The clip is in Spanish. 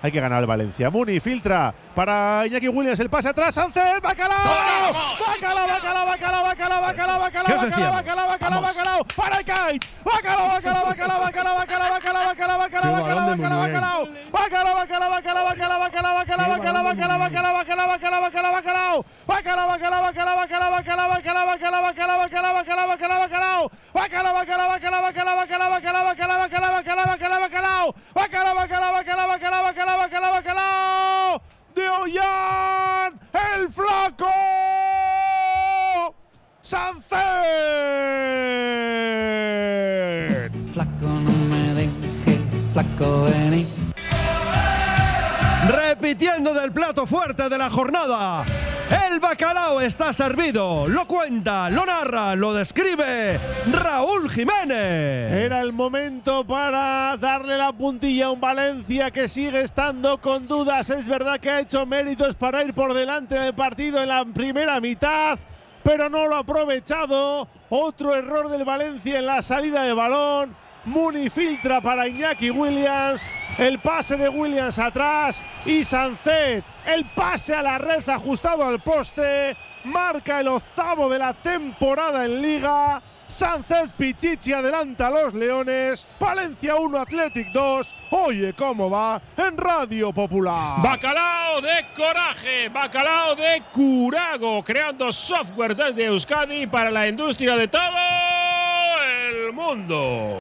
Hay que ganar el Valencia. Muni filtra para Iñaki Williams. El pase atrás. Sánchez. Bacalao. Bacalao, bacalao, bacalao, bacalao, bacalao, bacalao, bacalao, bacalao, bacalao, bacalao. Para el kite. Bacalao, bacalao, bacalao, bacalao, bacalao, bacalao, bacalao, bacalao, bacalao, bacalao, bacalao. Bacalao, bacalao, bacalao, bacalao, bacalao, bacalao, bacalao, bacalao, bacalao, bacalao, bacalao, bacalao, bacalao. Bacalao, bacalao, bacalao, bacalao, bacalao, bacalao, bacalao, bacalao, bacalao, bacalao, bacalao, bacalao. Bacalao, bacalao, bacalao, bacalao, bacalao, bacalao, bacalao, bacalao, bacalao, bacalao, bacalao. Bacalao, bacalao, bacalao, bacalao, bacalao, bacalao, bacalao. De Ollán, el flaco. Sancet. Flaco, no me dejes, flaco, vení. Repitiendo del plato fuerte de la jornada. El bacalao está servido. Lo cuenta, lo narra, lo describe Raúl Jiménez. Era el momento para darle la puntilla a un Valencia que sigue estando con dudas. Es verdad que ha hecho méritos para ir por delante del partido en la primera mitad, pero no lo ha aprovechado. Otro error del Valencia en la salida de balón. Muni filtra para Iñaki Williams. El pase de Williams atrás. Y Sancet. El pase a la red ajustado al poste. Marca el octavo de la temporada en Liga. Sancet Pichichi adelanta a los Leones. Valencia 1, Athletic 2. Oye cómo va en Radio Popular. Bacalao de coraje, bacalao de curago, creando software desde Euskadi para la industria de todo el mundo.